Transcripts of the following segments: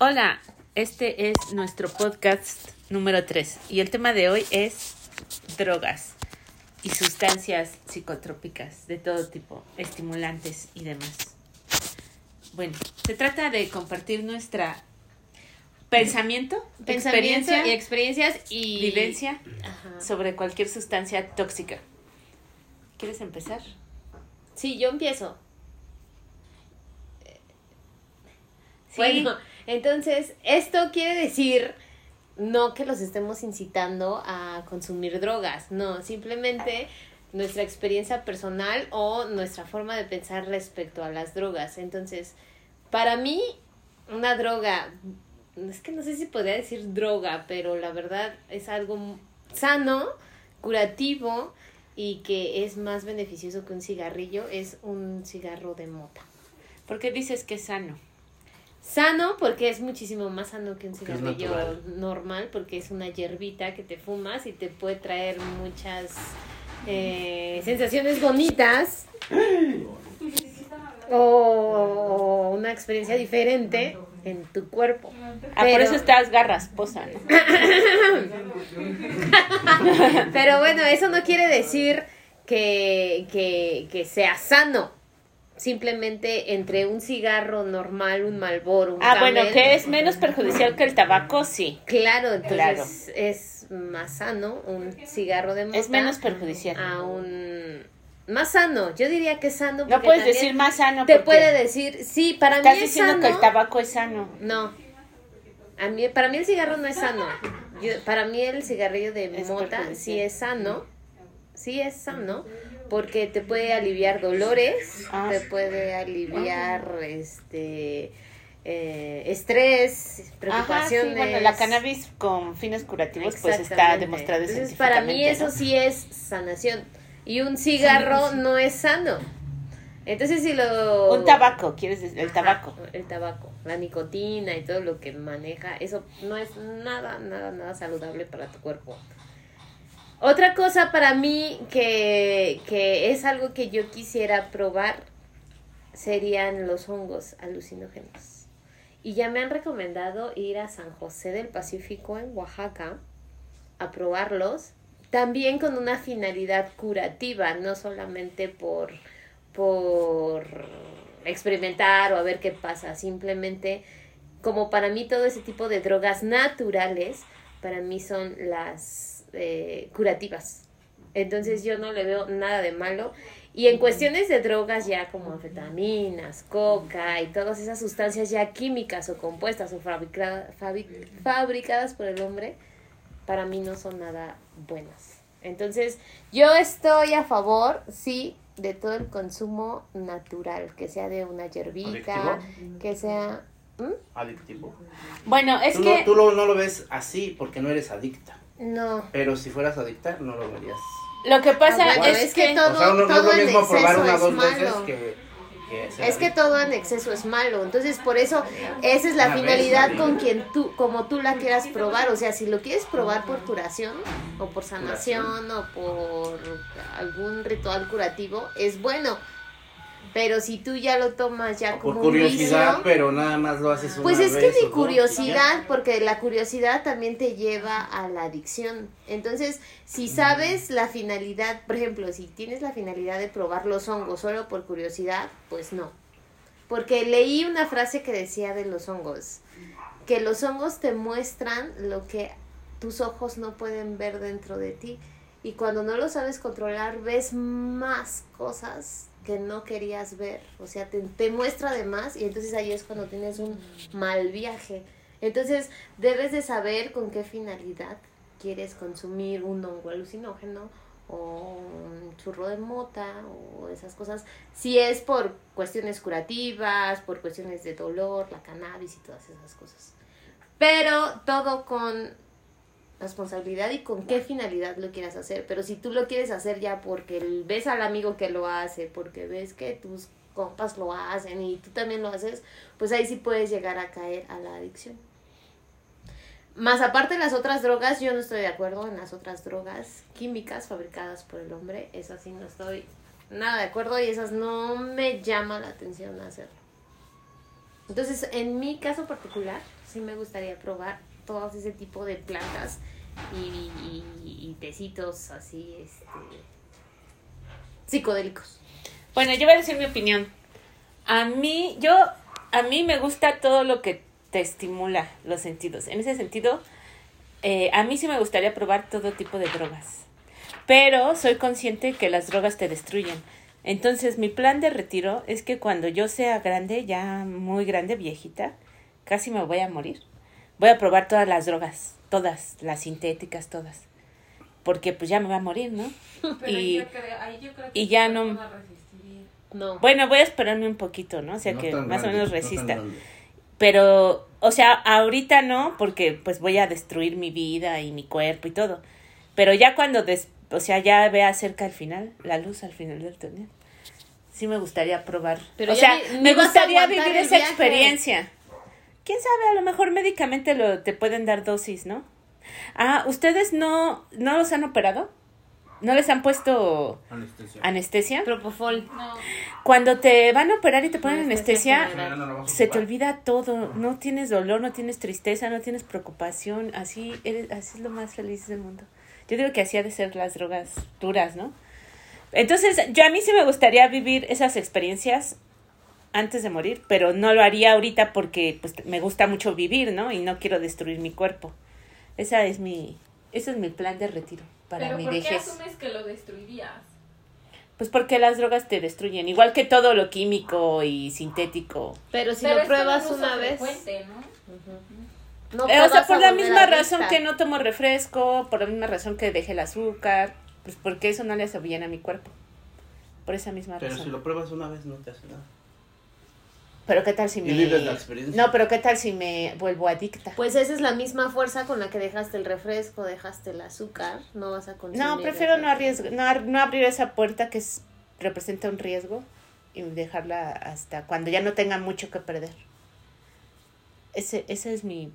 Hola, este es nuestro podcast número 3 y el tema de hoy es drogas y sustancias psicotrópicas de todo tipo, estimulantes y demás. Bueno, se trata de compartir nuestra pensamiento, Pensamiento experiencia y experiencias y vivencia Ajá. sobre cualquier sustancia tóxica. ¿Quieres empezar? Sí, yo empiezo. Sí. Bueno, entonces, esto quiere decir no que los estemos incitando a consumir drogas, no, simplemente nuestra experiencia personal o nuestra forma de pensar respecto a las drogas. Entonces, para mí, una droga, es que no sé si podría decir droga, pero la verdad es algo sano, curativo y que es más beneficioso que un cigarrillo, es un cigarro de mota. ¿Por qué dices que es sano? Sano porque es muchísimo más sano que un cigarrillo normal porque es una hierbita que te fumas y te puede traer muchas eh, sensaciones bonitas o una experiencia diferente en tu cuerpo. Ah, por Pero- eso estás garras, posa, ¿no? Pero bueno, eso no quiere decir que, que, que sea sano. Simplemente entre un cigarro normal, un Malboro, un Ah, bueno, que es menos perjudicial que el tabaco, sí. Claro, entonces Claro. es más sano un cigarro de mota Es menos perjudicial. a un más sano. Yo diría que es sano. No puedes decir más sano. Te puede decir, sí, para Estás mí es diciendo que el tabaco es sano. No. A mí, para mí el cigarro no es sano. Yo- para mí el cigarrillo de Es mota sí es sano. Sí es sano porque te puede aliviar dolores, Ah. te puede aliviar este eh, estrés, Ajá, preocupaciones. sí, bueno, la cannabis con fines curativos pues está demostrado Entonces, para mí eso ¿no? sí es sanación. Y un cigarro no es sano. Entonces, si lo... Un tabaco, quieres decir, el Ajá, tabaco. el tabaco, la nicotina y todo lo que maneja, eso no es nada, nada, nada saludable para tu cuerpo. Otra cosa para mí que, que es algo que yo quisiera probar serían los hongos alucinógenos. Y ya me han recomendado ir a San José del Pacífico en Oaxaca a probarlos, también con una finalidad curativa, no solamente por, por experimentar o a ver qué pasa, simplemente como para mí todo ese tipo de drogas naturales, para mí son las eh, curativas. Entonces yo no le veo nada de malo. Y en cuestiones de drogas ya como anfetaminas, coca y todas esas sustancias ya químicas o compuestas o fabrica- fabri- fabricadas por el hombre, para mí no son nada buenas. Entonces yo estoy a favor, sí, de todo el consumo natural, que sea de una hierbita, que sea... ¿Mm? Adictivo. Bueno, es tú que no, tú lo- no lo ves así porque no eres adicta. No. Pero si fueras adicta, no lo verías. lo que pasa Ah, bueno, es, es que que... todo- o sea, no, no es todo lo en mismo probar exceso una es dos malo. veces que, que ser Es que todo en exceso es malo, entonces por eso esa es la Una finalidad con quien tú, como tú la quieras probar, o sea, si lo quieres probar por curación o por sanación o por algún ritual curativo, es bueno, pero si tú ya lo tomas ya O por como un curiosidad, vicio, pero nada más lo haces una pues es que vez ni curiosidad, porque la curiosidad también te lleva a la adicción. Entonces, si sabes la finalidad, por ejemplo, si tienes la finalidad de probar los hongos solo por curiosidad, pues no. Porque leí una frase que decía de los hongos, que los hongos te muestran lo que tus ojos no pueden ver dentro de ti. Y cuando no lo sabes controlar, ves más cosas que no querías ver. O sea, te, te muestra de más y entonces ahí es cuando tienes un mal viaje. Entonces, debes de saber con qué finalidad quieres consumir un hongo alucinógeno o un churro de mota o esas cosas. Si es por cuestiones curativas, por cuestiones de dolor, la cannabis y todas esas cosas. Pero todo con responsabilidad y con qué finalidad lo quieras hacer. Pero si tú lo quieres hacer ya porque ves al amigo que lo hace, porque ves que tus compas lo hacen y tú también lo haces, pues ahí sí puedes llegar a caer a la adicción. Más aparte de las otras drogas, yo no estoy de acuerdo en las otras drogas químicas fabricadas por el hombre. Esas sí no estoy nada de acuerdo y esas no me llama la atención hacerlo. Entonces, en mi caso particular, sí me gustaría probar todos ese tipo de plantas y tecitos así, este, psicodélicos. Bueno, yo voy a decir mi opinión. A mí, yo, a mí me gusta todo lo que te estimula los sentidos. En ese sentido, eh, a mí sí me gustaría probar todo tipo de drogas. Pero soy consciente que las drogas te destruyen. Entonces, mi plan de retiro es que cuando yo sea grande, ya muy grande, viejita, casi me voy a morir. Voy a probar todas las drogas, todas, las sintéticas, todas. Porque pues ya me va a morir, ¿no? Pero Y- yo creo, ahí yo creo que y ya no-. No. Bueno, voy a esperarme un poquito, ¿no? O sea No que más o menos resista. Pero, o sea, ahorita no, porque pues voy a destruir mi vida y mi cuerpo y todo. Pero ya cuando, des o sea, ya vea cerca al final, la luz al final del túnel, sí me gustaría probar. Pero o sea, ni- ni me gustaría vivir esa viaje. experiencia. ¿Quién sabe? A lo mejor médicamente lo, te pueden dar dosis, ¿no? Ah, ¿ustedes no, no los han operado? ¿No les han puesto Anestesia. anestesia? Propofol. No, Cuando te van a operar y te ponen Anestesia. No, se te olvida todo, no tienes dolor, no tienes tristeza, no tienes preocupación, así eres, así es lo más feliz del mundo. Yo digo que así ha de ser las drogas duras, ¿no? Entonces, yo a mí sí me gustaría vivir esas experiencias antes de morir, pero no lo haría ahorita porque pues me gusta mucho vivir, ¿no? Y no quiero destruir mi cuerpo. Esa es mi ese es mi plan de retiro para pero mi ¿por qué vejez. asumes que lo destruirías? Pues porque las drogas te destruyen, igual que todo lo químico y sintético. Pero si Pero lo pruebas un una vez. ¿no? no Eh, o sea, por la misma razón que no tomo refresco, por la misma razón que dejé el azúcar, pues porque eso no le hace bien a mi cuerpo. Por esa misma Pero razón. si lo pruebas una vez no te hace nada. Pero qué tal si Y me vives la experiencia. No, pero qué tal si me vuelvo adicta. Pues esa es la misma fuerza con la que dejaste el refresco, dejaste el azúcar, no vas a consumir. No, prefiero no arriesgar, no, ar- no abrir esa puerta que es, representa un riesgo y dejarla hasta cuando ya no tenga mucho que perder. Ese, ese es mi,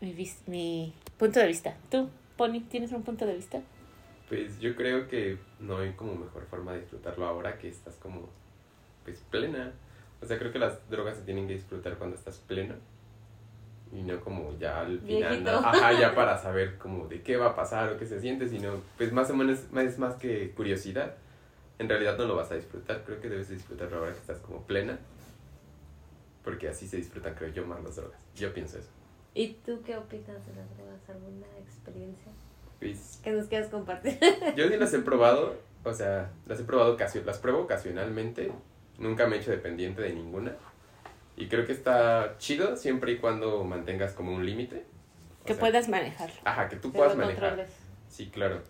mi, vis- mi punto de vista. ¿Tú, Pony, tienes un punto de vista? Pues yo creo que no hay como mejor forma de disfrutarlo ahora que estás como pues plena. O sea, creo que las drogas se tienen que disfrutar cuando estás plena. Y no como ya al final. ¿no? ajá, ya para saber como de qué va a pasar o qué se siente, sino pues más o menos es más que curiosidad. En realidad no lo vas a disfrutar, creo que debes de disfrutarlo ahora que estás como plena. Porque así se disfrutan, creo yo, más las drogas. Yo pienso eso. ¿Y tú qué opinas de las drogas? ¿Alguna experiencia Pues que nos quieras compartir? Yo sí las he probado, o sea, las he probado las pruebo ocasionalmente, nunca me he hecho dependiente de ninguna. Y creo que está chido siempre y cuando mantengas como un límite. Que sea, puedas manejarlo. Ajá, que tú Que puedas manejar. controles. Sí, claro.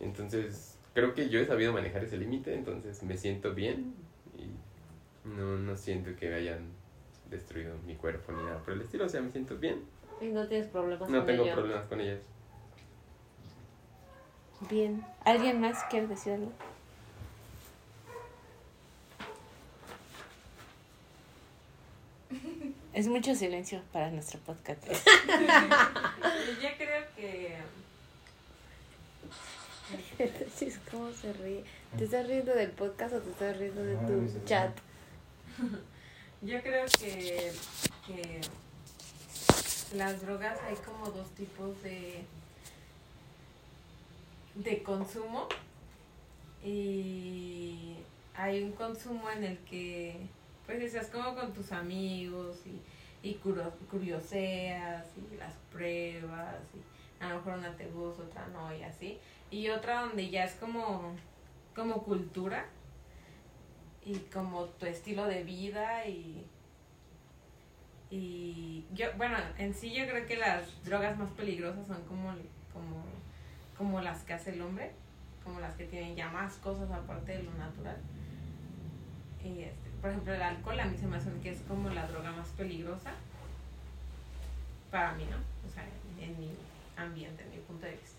Entonces, creo que yo he sabido manejar ese límite, entonces me siento bien y no, no siento que hayan destruido mi cuerpo ni nada por el estilo, o sea, me siento bien. Y no tienes problemas No con tengo ello. problemas con ellas. Bien. ¿Alguien más quiere decir algo? Es mucho silencio para nuestro podcast. Yo creo que... Entonces, ¿cómo se ríe? ¿Te estás riendo del podcast o te estás riendo de tu chat? Yo creo que, que las drogas hay como dos tipos de, de consumo y hay un consumo en el que pues estás como con tus amigos y, y curioseas y las pruebas y a lo mejor una te gusta, otra no y así. Y otra donde ya es como, como cultura y como tu estilo de vida y y yo bueno en sí yo creo que las drogas más peligrosas son como como como las que hace el hombre como las que tienen ya más cosas aparte de lo natural. Y este, por ejemplo el alcohol a mí se me hace que es como la droga más peligrosa para mí no o sea en mi ambiente en mi punto de vista.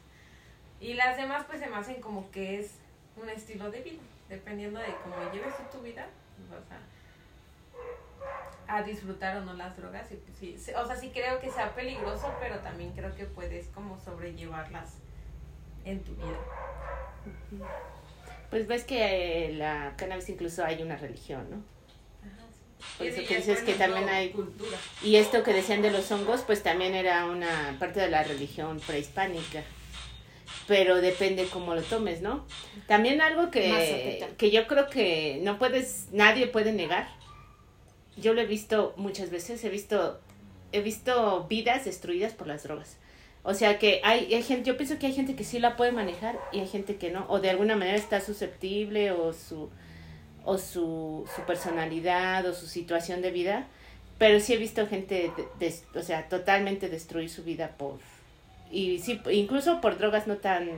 Y las demás pues se me hacen como que es un estilo de vida dependiendo de cómo lleves tu vida vas a, a disfrutar o no las drogas y pues sí, o sea sí creo que sea peligroso pero también creo que puedes como sobrellevarlas en tu vida Pues ves que eh, la cannabis incluso hay una religión, ¿no? Ajá, sí. Por eso que es, dices que también hay... cultura. Y esto que decían de los hongos, pues también era una parte de la religión prehispánica. Pero depende cómo lo tomes, ¿no? También algo que, que yo creo que no puedes, nadie puede negar. Yo lo he visto muchas veces, he visto, he visto vidas destruidas por las drogas. O sea que hay, hay gente, yo pienso que hay gente que sí la puede manejar y hay gente que no, o de alguna manera está susceptible o su, o su, su personalidad o su situación de vida, pero sí he visto gente, de- o sea, totalmente destruir su vida por, y sí, incluso por drogas no tan,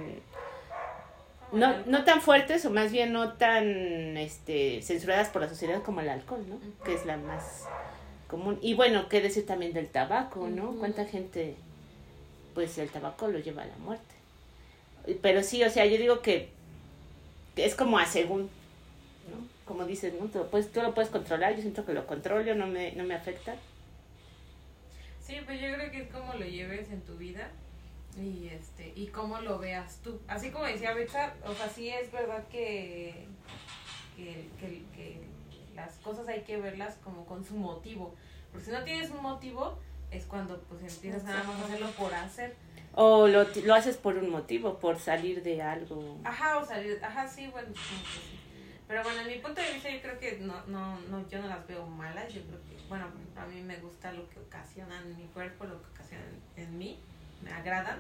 no, no tan fuertes o más bien no tan, este, censuradas por la sociedad como el alcohol, ¿no? Que es la más común. Y bueno, qué decir también del tabaco, ¿no? ¿Cuánta gente, pues el tabaco lo lleva a la muerte? Pero sí, o sea, yo digo que es como a según, ¿no? Como dices, ¿no? Tú, lo tú lo puedes controlar, yo siento que lo controlo, no me, no me afecta. Sí, pues yo creo que es como lo lleves en tu vida y este y cómo lo veas tú. Así como decía Richard, o sea, sí es verdad que, que, que, que las cosas hay que verlas como con su motivo. Porque si no tienes un motivo, es cuando pues empiezas nada más a hacerlo por hacer. O lo, lo haces por un motivo, por salir de algo. Ajá, o sea, ajá, sí, bueno, sí, sí. Pero bueno, en mi punto de vista yo creo que no, no, no, yo no las veo malas, yo creo que, bueno, a mí me gusta lo que ocasionan en mi cuerpo, lo que ocasionan en mí, me agradan,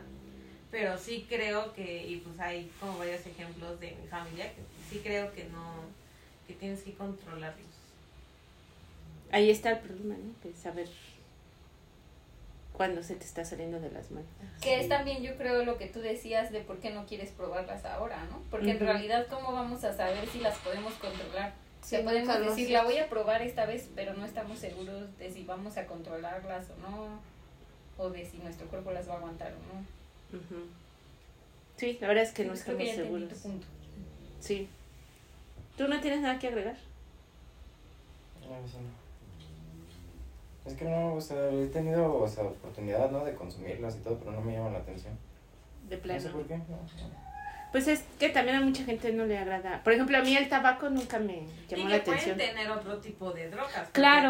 pero sí creo que, y pues hay como varios ejemplos de mi familia, que sí creo que no, que tienes que controlarlos. Ahí está el problema, ¿no? Que saber cuándo se te está saliendo de las manos. Que es también, yo creo, lo que tú decías de por qué no quieres probarlas ahora, ¿no? Porque en realidad, ¿cómo vamos a saber si las podemos controlar? Sí, podemos nunca lo decir, sé. la voy a probar esta vez, pero no estamos seguros de si vamos a controlarlas o no, o de si nuestro cuerpo las va a aguantar o no. Ujú. Sí, la verdad es que no que estamos ya seguros. tu punto. Sí. ¿Tú no tienes nada que agregar? No, sí, no. Es que no, o sea, he tenido o sea, oportunidad, ¿no? De consumirlas y todo, pero no me llaman la atención. De No sé plano. por qué. no, no. Pues es que también a mucha gente no le agrada. Por ejemplo, a mí el tabaco nunca me Y llamó que la atención. pueden tener otro tipo de drogas. Claro.